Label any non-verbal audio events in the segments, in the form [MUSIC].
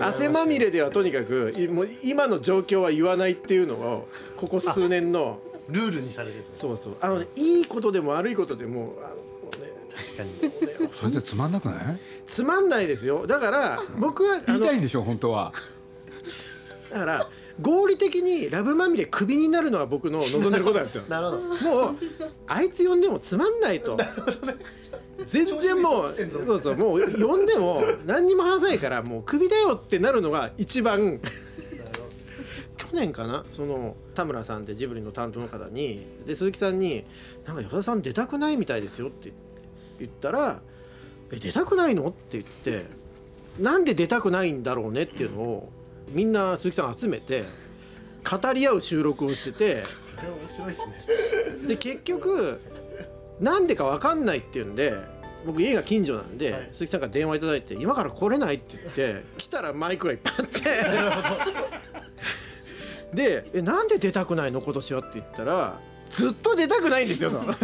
汗まみれではとにかくいもう今の状況は言わないっていうのをここ数年のルールにされてる。そうそう。あの、ね、いいことでも悪いことでもあの、ね、確かに。ねそれでつまんなくない？つまんないですよ。だから僕はあの言いたいんでしょ本当は。だから合理的にラブまみれクビになるのは僕の望んでることなんですよ。[LAUGHS] なるほど。もうあいつ呼んでもつまんないと。全然もう調子めっちゃ落ちてんぞ。そうそうもう呼んでも何にも話さないからもうクビだよってなるのが一番去年かなその田村さんってジブリの担当の方にで鈴木さんに「なんか与田さん出たくないみたいですよ」って言ったら「え出たくないの?」って言って「なんで出たくないんだろうね」っていうのをみんな鈴木さん集めて語り合う収録をしてて面白いですね。で結局なんでか分かんないっていうんで僕家が近所なんで、はい鈴木さんから電話いただいて「今から来れない?」って言って来たらマイクがいっぱいあって [LAUGHS] でえ「なんで出たくないの今年は?」って言ったら「ずっと出たくないんですよ」と。[LAUGHS]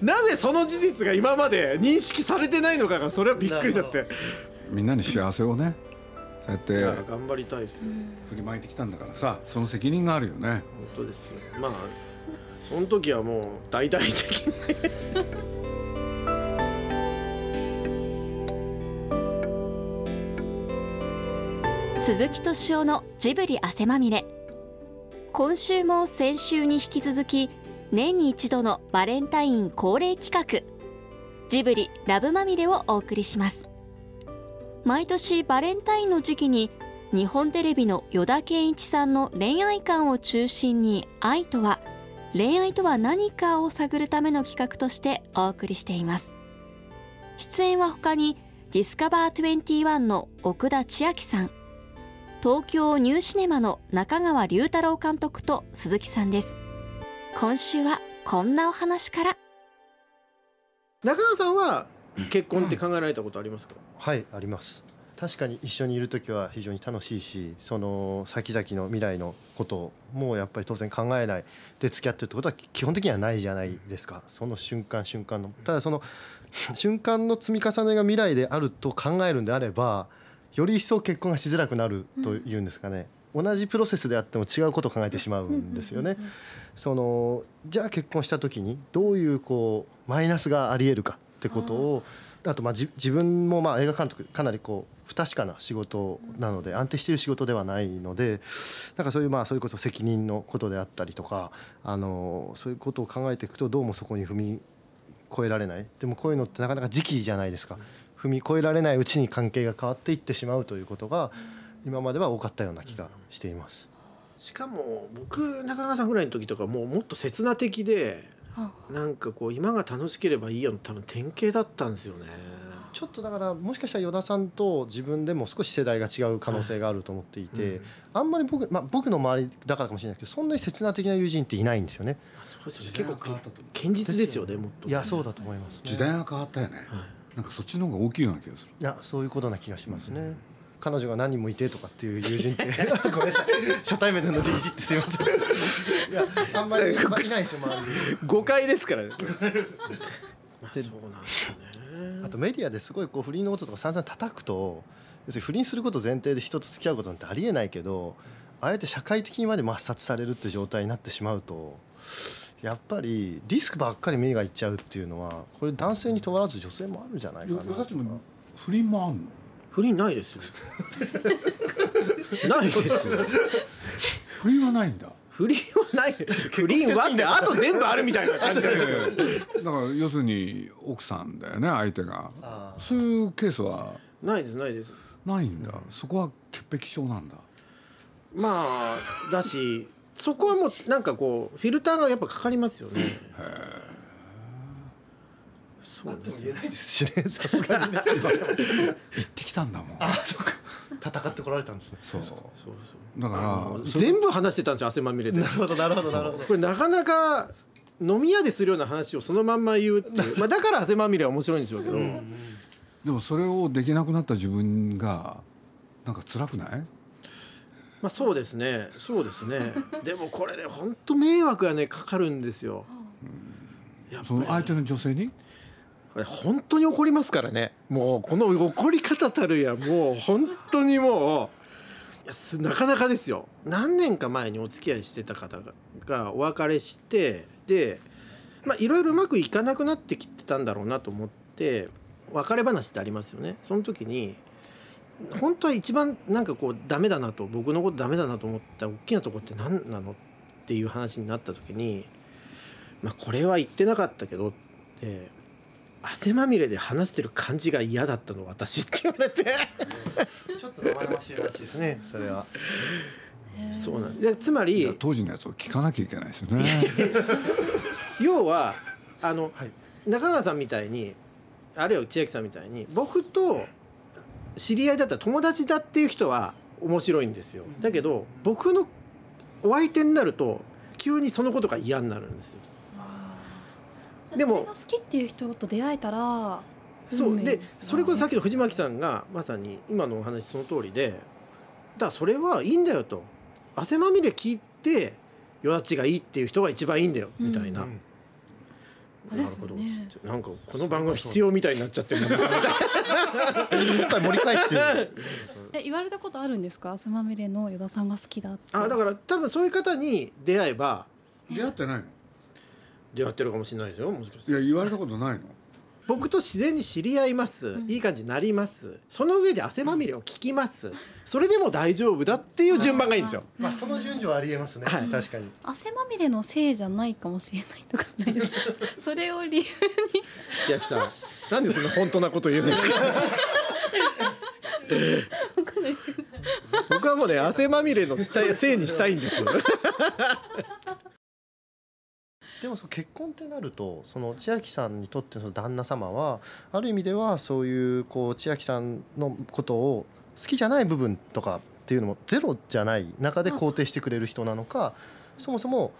なぜその事実が今まで認識されてないのかがそれはびっくりしちゃってみんなに幸せをねそういややって頑張りたいですよ振りまいてきたんだからさその責任があるよね本当ですよまあその時はもう大々的に。鈴木敏夫のジブリ汗まみれ。今週も先週に引き続き年に一度のバレンタイン恒例企画ジブリラブまみれをお送りします。毎年バレンタインの時期に日本テレビの依田健一さんの恋愛観を中心に愛とは？恋愛とは何かを探るための企画としてお送りしています。出演は他にディスカバー21の奥田千秋さん東京ニューシネマの中川龍太郎監督と鈴木さんです。今週はこんなお話から。中川さんは結婚って考えられたことありますか、はいあります確かに一緒にいる時は非常に楽しいしその先々の未来のこともやっぱり当然考えないで付き合ってるってことは基本的にはないじゃないですか。その瞬間瞬間の。ただその瞬間の積み重ねが未来であると考えるんであればより一層結婚がしづらくなるというんですかね。同じプロセスであっても違うことを考えてしまうんですよね。そのじゃあ結婚した時にどういうこうマイナスがありえるかってことをあとまあじ自分もまあ映画監督かなりこう不確かな仕事なので安定している仕事ではないのでなんかそういうまあそれこそ責任のことであったりとかあのそういうことを考えていくとどうもそこに踏み越えられない。でもこういうのってなかなか時期じゃないですか。踏み越えられないうちに関係が変わっていってしまうということが今までは多かったような気がしています。しかも僕中川さんぐらいの時とかもうもっと刹那的であ。なんかこう今が楽しければいいよの多分典型だったんですよねちょっとだからもしかしたら依田さんと自分でも少し世代が違う可能性があると思っていて、あんまり僕,、まあ、僕の周りだからかもしれないですけどそんなに刹那的な友人っていないんですよね。そうですよね時代結構が変わったと思う。堅実ですよねもっと。いやそうだと思います、ね、時代が変わったよね。はい。なんかそっちの方が大きいような気がする。いやそういうことな気がしますね、彼女が何人もいてとかっていう友人って。[LAUGHS] ごめんなさい。初対面でのいじってすいません。[LAUGHS] いやあんまり、まあ、いないですよ周りに。誤解ですからね。[LAUGHS] まあそうなんですよねあとメディアですごいこう不倫のこととか散々叩くと要するに不倫すること前提で人と付き合うことなんてありえないけどあえて社会的にまで抹殺されるって状態になってしまうとやっぱりリスクばっかり目がいっちゃうっていうのはこれ男性に問わらず女性もあるんじゃないかな。不倫もあんの？不倫ないですよ。[LAUGHS] ないですよ。不倫はないんだ不倫はない。[LAUGHS] 不倫はってあと全部あるみたいな感じだから要するに奥さんだよね相手が。あそういうケースは？ないですないです。ないんだ。そこは潔癖症なんだ。まあだしそこはもうなんかこうフィルターがやっぱかかりますよねそうです言えないですしねさすがにね。[LAUGHS] 行ってきたんだもん。あそうか。戦ってこられたんですね。そう。そうそう。だからそ全部話してたんですよ汗まみれで。なるほどなるほどなるほど。これなかなか飲み屋でするような話をそのまんま言うっていう、[LAUGHS] まあ、だから汗まみれは面白いんでしょうけど、でもそれをできなくなった自分がなんか辛くない？まあそうですね。そうですね。でもこれね本当迷惑がねかかるんですよ。やっぱり。その相手の女性に？本当に怒りますからね。もうこの怒り方たるやもう本当にもういやすなかなかですよ。何年か前にお付き合いしてた方ががお別れしてでまあいろいろうまくいかなくなってきてたんだろうなと思って別れ話ってありますよね。その時に本当は一番なんかこうダメだなと僕のことダメだなと思った大きなとこって何なのっていう話になった時にまあこれは言ってなかったけどって汗まみれで話してる感じが嫌だったの私って言われて。ちょっと生々しい話ですねそれは。そうなんでつまり当時のやつを聞かなきゃいけないですよね。要はあの、はい。中川さんみたいにあるいは千秋さんみたいに僕と知り合いだったら友達だっていう人は面白いんですよ。だけど僕のお相手になると急にそのことが嫌になるんですよでもそれが好きっていう人と出会えたらそうでそれこそさっきの藤巻さんがまさに今のお話その通りでだからそれはいいんだよと。汗まみれ聞いてよだちがいいっていう人が一番いいんだよみたいな、うん。なるほどですよねなんかこの番組必要みたいになっちゃってるな。みたいな盛り返してる。[LAUGHS] え言われたことあるんですか？汗まみれの依田さんが好きだって。あだから多分そういう方に出会えば出会ってないの？出会ってるかもしれないですよもしかして。いや言われたことないの。僕と自然に知り合います、うん。いい感じになります。その上で汗まみれを聞きます。それでも大丈夫だっていう順番がいいんですよ。まあその順序はありえますね、はい。確かに。汗まみれのせいじゃないかもしれないとかない。ですかそれを理由千秋さんなんでそんな本当なこと言うんですか？僕はもうね汗まみれのしたいせいにしたいんですよでもその結婚ってなるとその千秋さんにとってその旦那様はある意味ではそういうこう千秋さんのことを好きじゃない部分とかっていうのもゼロじゃない中で肯定してくれる人なのかそもそも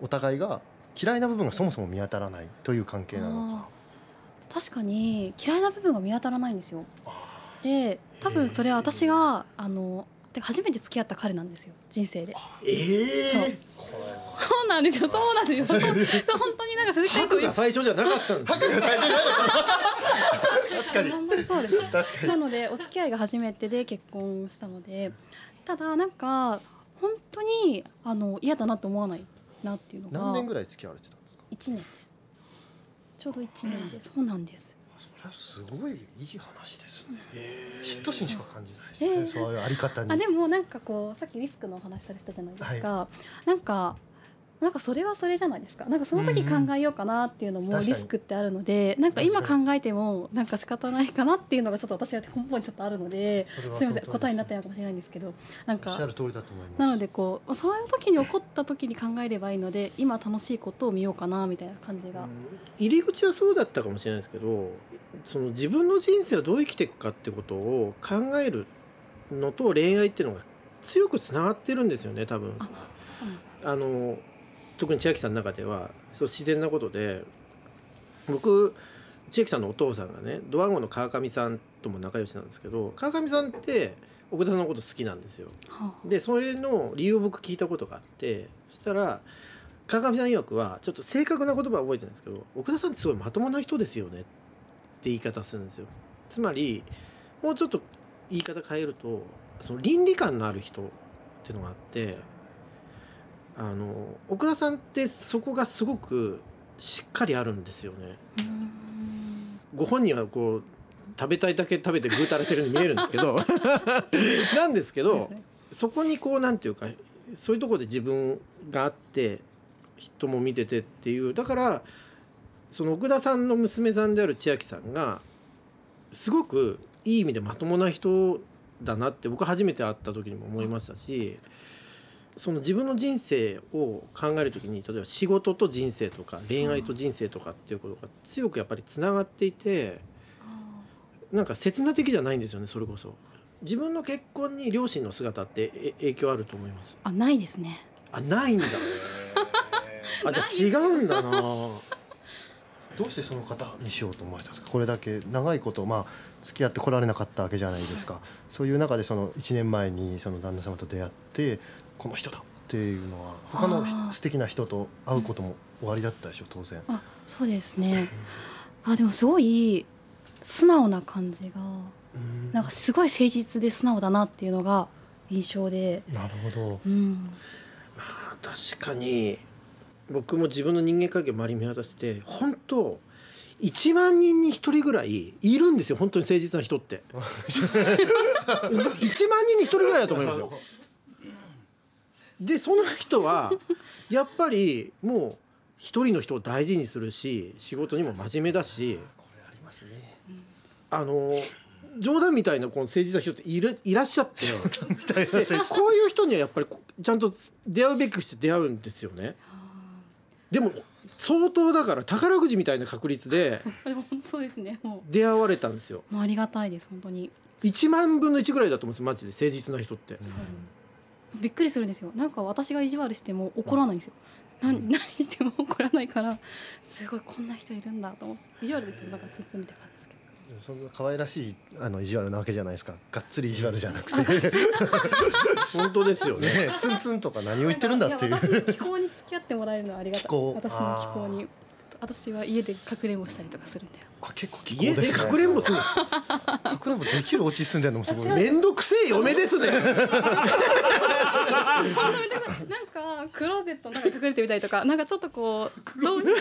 お互いが嫌いな部分がそもそも見当たらないという関係なのか。確かに嫌いな部分が見当たらないんですよ。で多分それは私があのてか初めて付き合った彼なんですよ人生で。ええそう。なんですよ。そうなんですよ。本当になんか鈴木さん白が最初じゃなかったんですね。確かに。ほんまにそうです。確かに。なのでお付き合いが初めてで結婚したのでただなんか本当にあの嫌だなと思わないなっていうのが。何年ぐらい付き合われてたんですか？1年です。ちょうど1年でそうなんですすごいいい話ですね。嫉妬心しか感じないですね、えー。そういうあり方に。あでもなんかこうさっきリスクのお話されてたじゃないですか、なんかなんかそれはそれじゃないですか。なんかその時考えようかなっていうのもリスクってあるので、なんか今確考えてもなんか仕方ないかなっていうのがちょっと私は根本にちょっとあるのでそれはすみません答えになってないかもしれないんですけどなんかなのでこうそういう時に起こった時に考えればいいので今楽しいことを見ようかなみたいな感じが、入り口はそうだったかもしれないですけどその自分の人生をどう生きていくかってことを考えるのと恋愛っていうのが強くつながってるんですよね多分。ああの特に千秋さんの中ではそう自然なことで僕千秋さんのお父さんがねドワンゴの川上さんとも仲良しなんですけど川上さんって奥田さんのこと好きなんですよ。はでそれの理由を僕聞いたことがあってそしたら川上さん曰くはちょっと正確な言葉は覚えてないんですけど奥田さんってすごいまともな人ですよねって言い方するんですよ。つまりもうちょっと言い方変えるとその倫理観のある人っていうのがあってあの奥田さんってそこがすごくしっかりあるんですよね。ご本人はこう食べたいだけ食べてぐうたらしてるように見えるんですけど [LAUGHS] なんですけどそこにこうなんていうかそういうところで自分があって人も見ててっていう。だからその奥田さんの娘さんである千秋さんがすごくいい意味でまともな人だなって僕初めて会った時にも思いましたしその自分の人生を考える時に例えば仕事と人生とか恋愛と人生とかっていうことが強くやっぱりつながっていてあなんか切な的じゃないんですよねそれこそ。自分の結婚に両親の姿ってえ影響あると思います？あないですねあないんだ。あじゃあ違うんだな。[LAUGHS] どうしてその方にしようと思われたんですか？これだけ長いことまあ付き合ってこられなかったわけじゃないですかそういう中でその1年前にその旦那様と出会ってこの人だ。っていうのは他の素敵な人と会うことも終わりだったでしょ当然。あそうですね。あでもすごい素直な感じがなんかすごい誠実で素直だなっていうのが印象で、なるほど。うん、確かに僕も自分の人間関係を周り見渡して本当1万人に1人ぐらいいるんですよ本当に誠実な人って。[LAUGHS] 1万人に1人ぐらいだと思いますよ [LAUGHS] [LAUGHS] でその人は [LAUGHS] やっぱりもう一人の人を大事にするし仕事にも真面目だしこれありますね。あの冗談みたいなこの誠実な人っているいらっしゃって。こういう人にはやっぱりこちゃんと出会うべくして出会うんですよね。でも相当だから宝くじみたいな確率で [LAUGHS] そうですねも出会われたんですよ。うもうありがたいです本当に。1万分の1ぐらいだと思うんですマジで誠実な人って。そうびっくりするんですよ。なんか私が意地悪しても怒らないんですよ。何 [LAUGHS] 何しても怒らないからすごいこんな人いるんだと思って。意地悪で言ってもなんかツンツンみたいな感じですけど。そんな可愛らしいあの意地悪なわけじゃないですか。がっつり意地悪じゃなくて。[LAUGHS] 本当ですよね。ねツンツンとか何を言ってるんだっていう。や私の気候に付き合ってもらえるのはありがたい。私の気候に私は家でかくれんぼしたりとかするんだよあ結構気家でかくれんぼするんですか？[LAUGHS] かくれんぼできるお家住んでるのもすごいめんどくせえ嫁ですね。なんかクローゼットの中に隠れてみたりとかなんかちょっとこうどうなん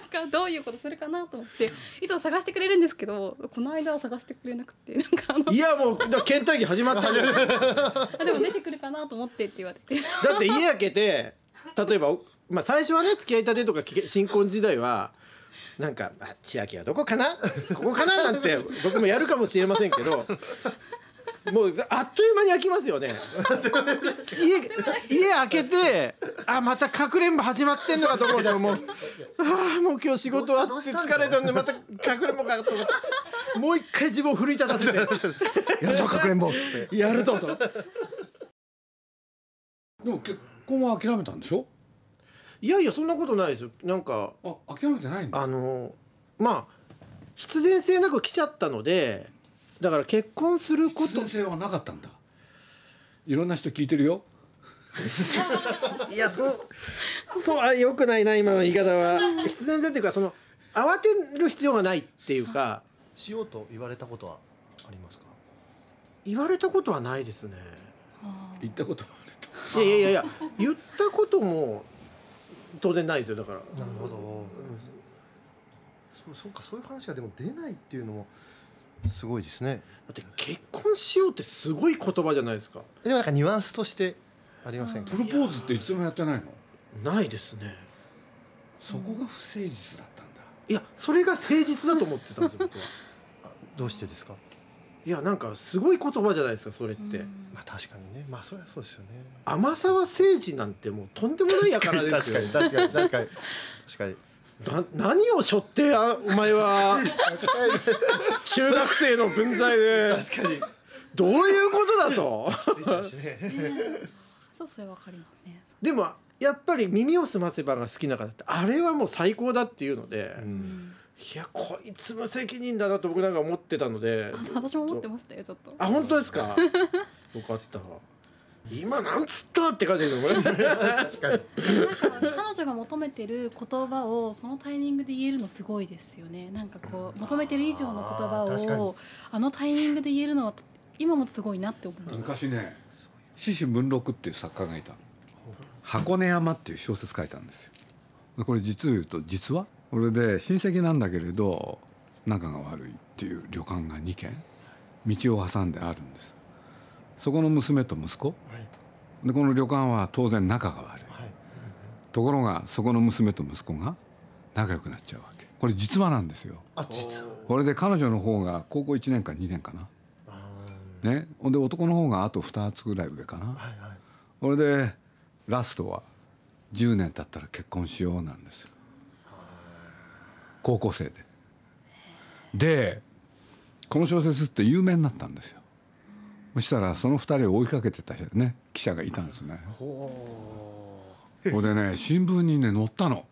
かどういうことするかなと思っていつも探してくれるんですけどこの間は探してくれなくてなんかあのいやもうだから倦怠期始まったじゃん。[LAUGHS] あでも出てくるかなと思ってって言われてだって家開けて例えば、まあ、最初はね付き合いたてとかき新婚時代はなんかあ「千秋はどこかな？ここかな?」なんて僕もやるかもしれませんけどもうあっという間に飽きますよね。家家開けてあまたかくれんぼ始まってんのかと思うともうああもう今日仕事終わって疲れたんでまたかくれんぼかと思ってもう一回自分を奮い立たせてやるぞかくれんぼっつってやるぞと。でも結婚は諦めたんでしょ？いやいやそんなことないですよ。なんかあ諦めてないんだ。あのまあ必然性なく来ちゃったのでだから結婚すること。必然性はなかったんだ。いろんな人聞いてるよ。[LAUGHS] いやそうそうあよくないな今の言い方は。必然性っていうかその慌てる必要がないっていうか。しようと言われたことはありますか？言われたことはないですね。言ったことはあるいやいやいやいや言ったことも当然ないですよだから。なるほど、そうそうかそういう話がでも出ないっていうのもすごいですね。だって結婚しようってすごい言葉じゃないですか。でもなんかニュアンスとしてありませんか？プロポーズって一度もやってないの？ないですね。そこが不誠実だったんだ。いやそれが誠実だと思ってたんですよ僕は。[LAUGHS] あどうしてですか？いやなんかすごい言葉じゃないですかそれって、まあ確かにね。まあそれはそうですよね。甘沢誠治なんてもうとんでもないやからですよ確かに確かに確かに。確かに。な何を背負ってあお前は中学生の分際で。確かに。どういうことだと。そうそれわかりますね。でもやっぱり「耳をすませば」が好きな方ってあれはもう最高だっていうので、うんいやこいつ無責任だなと僕なんか思ってたのであ [LAUGHS] 私も思ってましたよちょっと。あ本当ですか？[LAUGHS] よかった。今なんつったって感じですよね確かに。なんか彼女が求めてる言葉をそのタイミングで言えるのすごいですよね。なんかこう求めてる以上の言葉をあのタイミングで言えるのは今もすごいなって思う。昔ね獅子文禄っていう作家がいた。の箱根山っていう小説書いたんですよ。これ実を言うと実はこれで親戚なんだけれど仲が悪いっていう旅館が2軒道を挟んであるんです。そこの娘と息子。はい。でこの旅館は当然仲が悪い。はい。ところがそこの娘と息子が仲良くなっちゃうわけ。これ実話なんですよ。あ実はこれで彼女の方が高校1年か2年かな。ねほんで男の方があと2つぐらい上かな。はいはい。これでラストは10年経ったら結婚しようなんですよ高校生で。でこの小説って有名になったんですよ。そしたらその2人を追いかけてたね記者がいたんですね。ほこれでね新聞にね載ったの。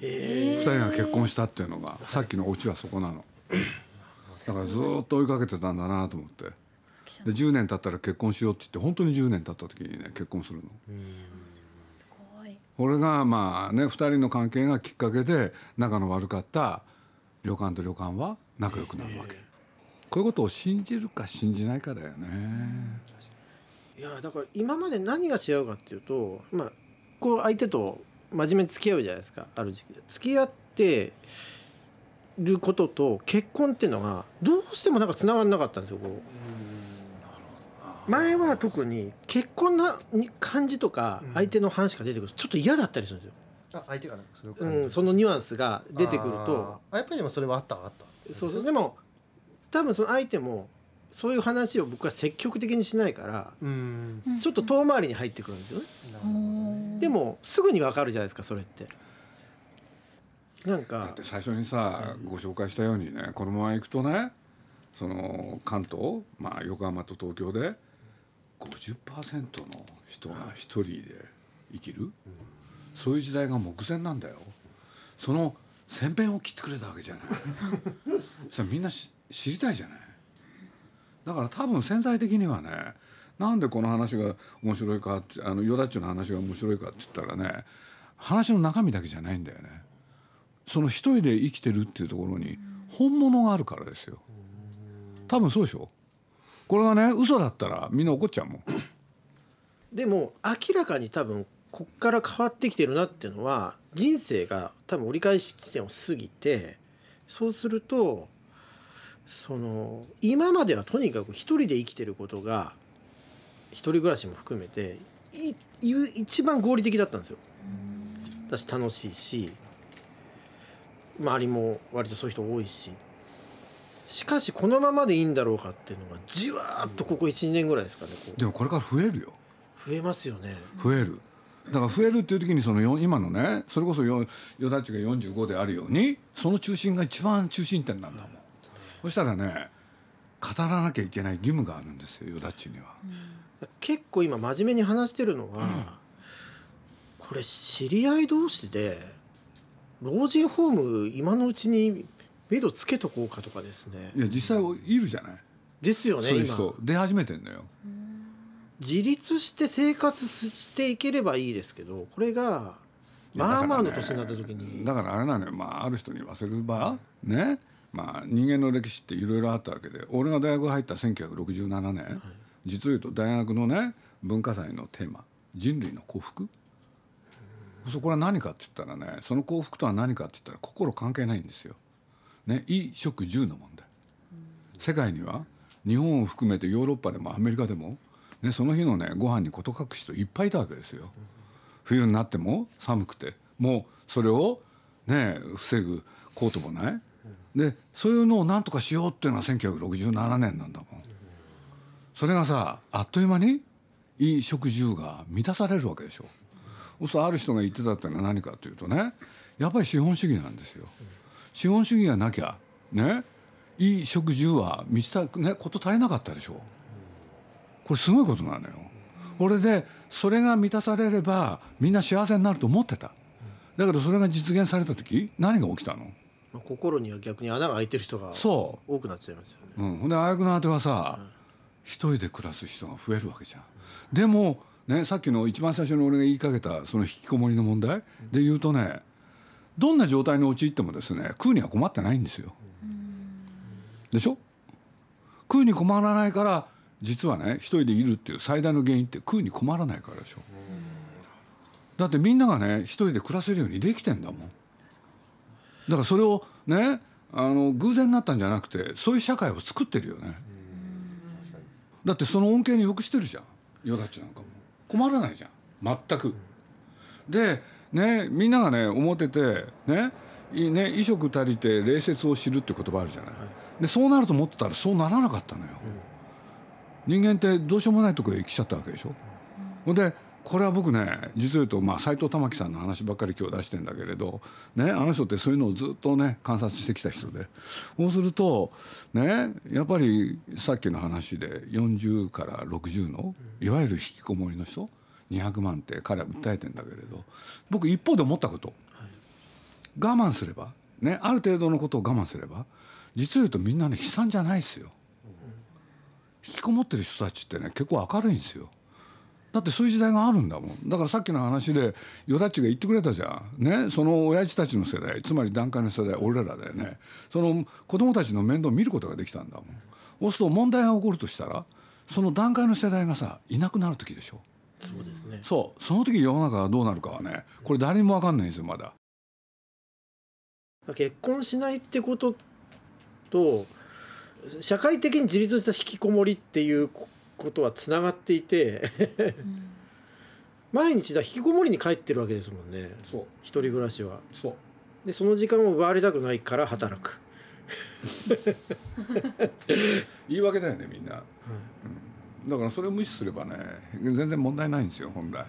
え2人が結婚したっていうのが。さっきのオチはそこなの。だからずーっと追いかけてたんだなと思って。で10年経ったら結婚しようって言って本当に10年経った時にね結婚するのこれがまあね2人の関係がきっかけで仲の悪かった旅館と旅館は仲良くなるわけ、こういうことを信じるか信じないかだよね、いやだから今まで何が違うかっていうとまあこう相手と真面目に付き合うじゃないですか。ある時期で。付き合ってることと結婚っていうのがどうしてもなんか繋がらなかったんですよこう前は特に結婚なに感じとか相手の話が出てくるとちょっと嫌だったりするんですよ、あ相手がねそれをうん、そのニュアンスが出てくると。あーやっぱりでもそれはあったあった。そうそう。でも多分その相手もそういう話を僕は積極的にしないからうん。ちょっと遠回りに入ってくるんですよね。なるほどでもすぐにわかるじゃないですかそれって。なんだかって最初にさご紹介したようにねこのまま行くとねその関東、まあ、横浜と東京で50%の人が一人で生きる、そういう時代が目前なんだよ。その先辺を切ってくれたわけじゃない。[LAUGHS] それみんなし知りたいじゃない。だから多分潜在的にはねなんでこの話が面白いかってあのヨダッチの話が面白いかって言ったらね話の中身だけじゃないんだよね。その一人で生きてるっていうところに本物があるからですよ。多分そうでしょこれがね嘘だったらみんな怒っちゃうもん [COUGHS] でも明らかに多分こっから変わってきてるなっていうのは人生が多分折り返し地点を過ぎてそうするとその今まではとにかく一人で生きてることが一人暮らしも含めてい一番合理的だったんですよ。だし楽しいし周りも割とそういう人多いししかしこのままでいいんだろうかっていうのがじわーっとここ12年ぐらいですかねこでもこれから増えるよ。う増えますよね。増える。だから増えるっていう時にそのよ今のねそれこそよよだちが45であるようにその中心が一番中心点なんだもん、そしたらね語らなきゃいけない義務があるんですよよだちには、結構今真面目に話してるのは、これ知り合い同士で老人ホーム今のうちに目処つけとこうかとかですね。いや実際いるじゃない、ですよねそういう人。今出始めてんのよ。自立して生活していければいいですけどこれがまあまあの年になった時に。だからあれなのよ、まあ、ある人に言わせる場？ね？まあ人間の歴史っていろいろあったわけで。俺が大学入った1967年、実を言うと大学のね文化祭のテーマ「人類の幸福」そこは何かって言ったらねその幸福とは何かって言ったら心関係ないんですよ。ね、衣食住の問題。世界には日本を含めてヨーロッパでもアメリカでも、ね、その日のねご飯に事欠く人いっぱいいたわけですよ。冬になっても寒くてもうそれをね防ぐコートもない。でそういうのを何とかしようっていうのが1967年なんだもん。それがさあっという間に衣食住が満たされるわけでしょ。うある人が言ってたっていうのは何かというとねやっぱり資本主義なんですよ。資本主義がなきゃね衣食住は満ちたねこと足りなかったでしょこれすごいことなのよ。これでそれが満たされればみんな幸せになると思ってた。だけどそれが実現された時何が起きたの？まあ心には逆に穴が開いてる人がそ多くなっちゃいますよね。う、うん、ほんであやくの果てはさ一人で暮らす人が増えるわけじゃん。でもねさっきの一番最初に俺が言いかけたその引きこもりの問題で言うとねどんな状態に陥ってもですね食うには困ってないんですよ。でしょ？食うに困らないから実はね一人でいるっていう最大の原因って食うに困らないからでしょ。だってみんながね一人で暮らせるようにできてんだもん。だからそれをねあの偶然になったんじゃなくてそういう社会を作ってるよね。だってその恩恵によくしてるじゃん。ヨダッチなんかも。困らないじゃん。全く。でねみんながね思っててねいね衣食足りて礼節を知るって言葉あるじゃない、でそうなると思ってたらそうならなかったのよ、人間ってどうしようもないとこへ来ちゃったわけでしょ、ほんでこれは僕ね実を言うとまあ斎藤玉樹さんの話ばっかり今日出してんだけれど、ね、あの人ってそういうのをずっとね観察してきた人で。そうするとねやっぱりさっきの話で40から60のいわゆる引きこもりの人200万って彼は訴えてんだけれど僕一方で思ったこと。我慢すればねある程度のことを我慢すれば実を言うとみんなね悲惨じゃないですよ。引きこもってる人たちってね結構明るいんですよ。だってそういう時代があるんだもん。だからさっきの話で与田っちが言ってくれたじゃん。ねその親父たちの世代つまり団塊の世代俺らだよね。その子供たちの面倒を見ることができたんだもん。そうすると問題が起こるとしたらその団塊の世代がさいなくなる時でしょ。そうですね。そう。その時世の中がどうなるかはねこれ誰にも分かんないんですよまだ。結婚しないってことと社会的に自立した引きこもりっていうことはつながっていて [LAUGHS] 毎日だ引きこもりに帰ってるわけですもんね。そう。一人暮らしは。そう。でその時間を奪われたくないから働く、[LAUGHS] 言い訳だよねみんな、うん、だからそれを無視すればね全然問題ないんですよ本来。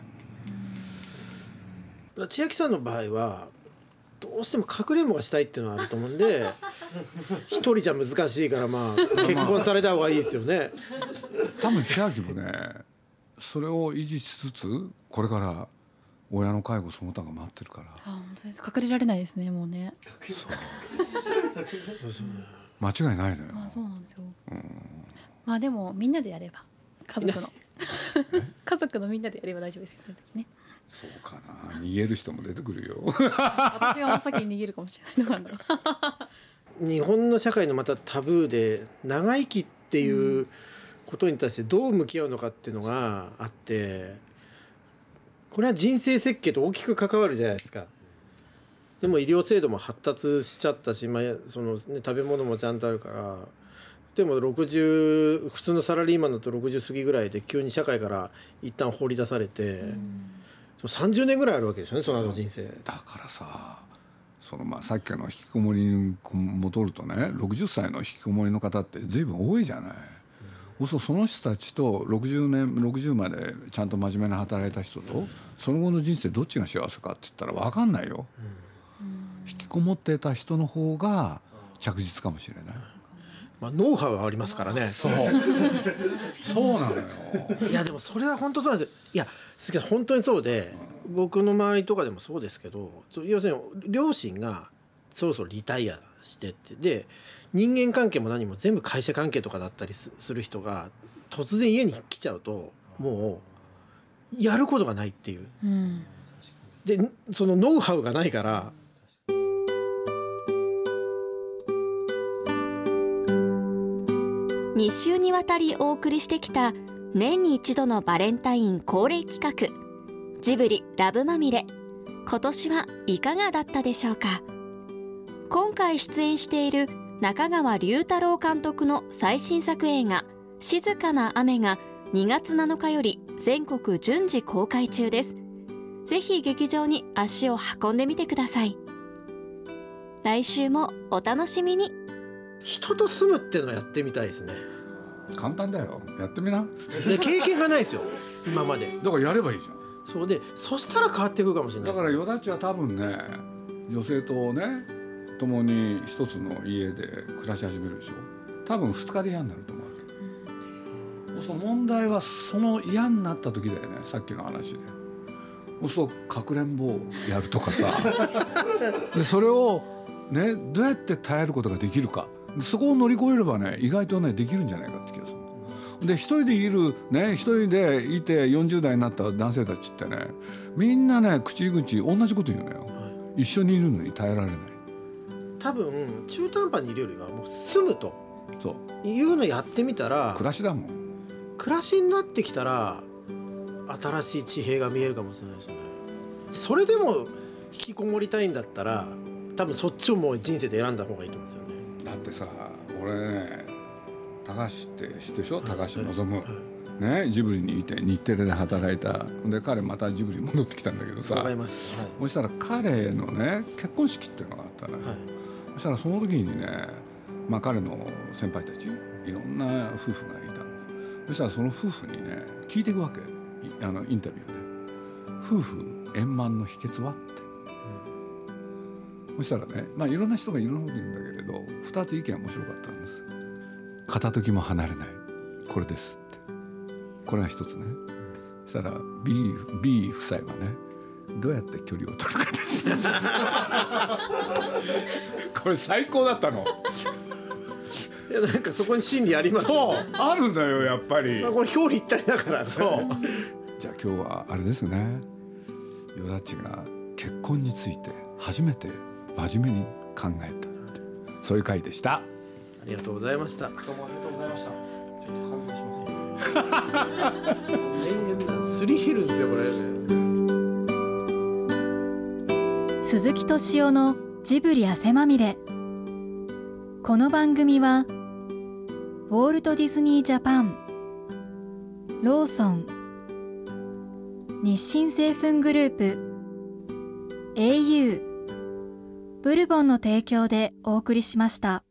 千秋さんの場合はどうしてもかくれんぼがしたいっていうのはあると思うんで [LAUGHS] 一人じゃ難しいからまあ結婚された方がいいですよね。多分千秋もねそれを維持しつつこれから親の介護その他が待ってるから。あ本当です。隠れられないですねもうね。間違いないのよ、まあそうなんですよ。まあでもみんなでやれば家族の。家族のみんなでやれば大丈夫ですよね。そうかな。逃げる人も出てくるよ。私が真っ先に逃げるかもしれない。どうなんだろう。日本の社会のまたタブーで長生きっていうことに対してどう向き合うのかっていうのがあってこれは人生設計と大きく関わるじゃないですか。でも医療制度も発達しちゃったし、まあそのね、食べ物もちゃんとあるからでも60普通のサラリーマンだと60過ぎぐらいで急に社会から一旦放り出されて、30年ぐらいあるわけですよねその後人生。だからさそのまあさっきの引きこもりに戻るとね60歳の引きこもりの方って随分多いじゃない。うん、そその人たちと60年60までちゃんと真面目に働いた人と、その後の人生どっちが幸せかって言ったら分かんないよ。うん、引きこもってた人の方が着実かもしれない。まあ、ノウハウがありますからね。そう。そうなのよ。いや、でも、それは本当そうなんですよ。いや、好き本当にそうで、僕の周りとかでもそうですけど。要するに、両親が。そろそろリタイアしてって、で。人間関係も何も全部会社関係とかだったりする人が。突然家に来ちゃうと、もう。やることがないっていう。うん、で、そのノウハウがないから。2週にわたりお送りしてきた年に一度のバレンタイン恒例企画ジブリラブまみれ。今年はいかがだったでしょうか？今回出演している中川龍太郎監督の最新作映画「静かな雨」が2月7日より全国順次公開中です。ぜひ劇場に足を運んでみてください。来週もお楽しみに。人と住むっていうのをやってみたいですね。簡単だよ。やってみな。で経験がないですよ。今まで。だからやればいいじゃん。そうでそしたら変わってくるかもしれないだから与田っちは多分ね女性とね共に一つの家で暮らし始めるでしょ。多分2日で嫌になると思うわけ、そうすると問題はその嫌になった時だよねさっきの話で。そうかくれんぼをやるとかさ。[LAUGHS] でそれをねどうやって耐えることができるかそこを乗り越えればね意外とねできるんじゃないかって気がする。で一人でいるね一人でいて40代になった男性たちってねみんなね口々同じこと言うのよ、一緒にいるのに耐えられない。多分中途半端にいるよりはもう住むと。そう。いうのやってみたら暮らしだもん。暮らしになってきたら新しい地平が見えるかもしれないですね。それでも引きこもりたいんだったら多分そっちをもう人生で選んだ方がいいと思うんですよねだってさ俺ね高橋って知ってるでしょ？高橋望。む、ね？ジブリにいて日テレで働いた。で彼またジブリに戻ってきたんだけどさ。はそしたら彼のね結婚式っていうのがあったのよ、い、はい、そしたらその時にね、まあ、彼の先輩たちいろんな夫婦がいたの。そしたらその夫婦にね聞いていくわけ。いあのインタビューで「夫婦円満の秘訣は?」そしたらねまあいろんな人がいろんなこと言うんだけれど2つ意見面白かったんです。片時も離れない。これですって。これが一つね。そしたら B, B 夫妻はねどうやって距離を取るかです。[LAUGHS] これ最高だったの。いやなんかそこに真理ありますそうあるんだよやっぱり。まあ、これ表裏一体だからそう。じゃあ今日はあれですね。よだちが結婚について初めて真面目に考えたそういう回でした。ありがとうございました。どうもありがとうございました。ちょっと感動します大変だ。すり減るんですよこれ。鈴木敏夫のジブリ汗まみれ。この番組はウォールト・ディズニー・ジャパンローソン日清製粉グループ au ブルボンの提供でお送りしました。